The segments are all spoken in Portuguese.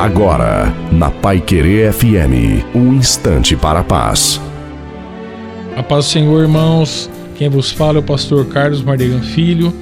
Agora, na Pai Querer FM, um instante para a paz. A paz do Senhor, irmãos. Quem vos fala é o pastor Carlos Mardegan Filho.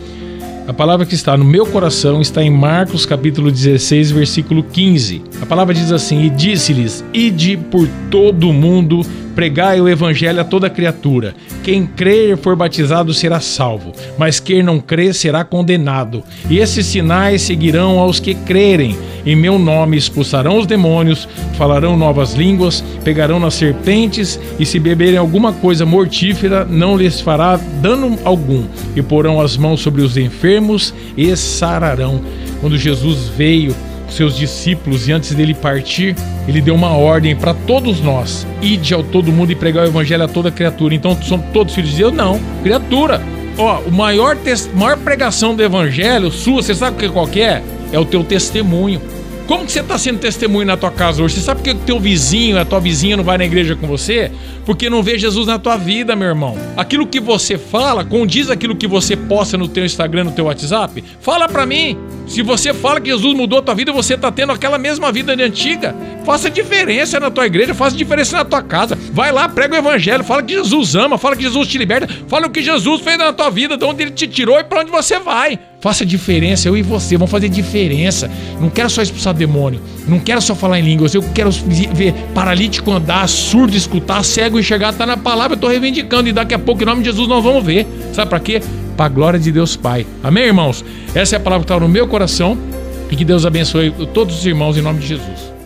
A palavra que está no meu coração está em Marcos capítulo 16, versículo 15. A palavra diz assim: E disse-lhes: Ide por todo o mundo, pregai o evangelho a toda criatura. Quem crer for batizado será salvo, mas quem não crer será condenado. E esses sinais seguirão aos que crerem. Em meu nome expulsarão os demônios, falarão novas línguas, pegarão nas serpentes, e se beberem alguma coisa mortífera, não lhes fará dano algum, e porão as mãos sobre os enfermos e sararão. Quando Jesus veio, seus discípulos e antes dele partir, ele deu uma ordem para todos nós: ide ao todo mundo e pregar o evangelho a toda criatura. Então, somos todos filhos de Deus? Não, criatura. Ó, o maior, maior pregação do evangelho sua, você sabe o que qual que é? É o teu testemunho. Como que você está sendo testemunho na tua casa hoje? Você sabe que o teu vizinho, a tua vizinha não vai na igreja com você? Porque não vê Jesus na tua vida, meu irmão. Aquilo que você fala, condiz aquilo que você posta no teu Instagram, no teu WhatsApp? Fala para mim. Se você fala que Jesus mudou a tua vida, você está tendo aquela mesma vida de antiga. Faça diferença na tua igreja, faça diferença na tua casa. Vai lá, prega o evangelho, fala que Jesus ama, fala que Jesus te liberta, fala o que Jesus fez na tua vida, de onde ele te tirou e para onde você vai. Faça diferença, eu e você, vamos fazer diferença. Não quero só expulsar demônio, não quero só falar em línguas, eu quero ver paralítico andar, surdo escutar, cego enxergar, tá na palavra, eu tô reivindicando e daqui a pouco, em nome de Jesus, nós vamos ver. Sabe para quê? Para a glória de Deus Pai. Amém, irmãos? Essa é a palavra que está no meu coração e que Deus abençoe todos os irmãos em nome de Jesus.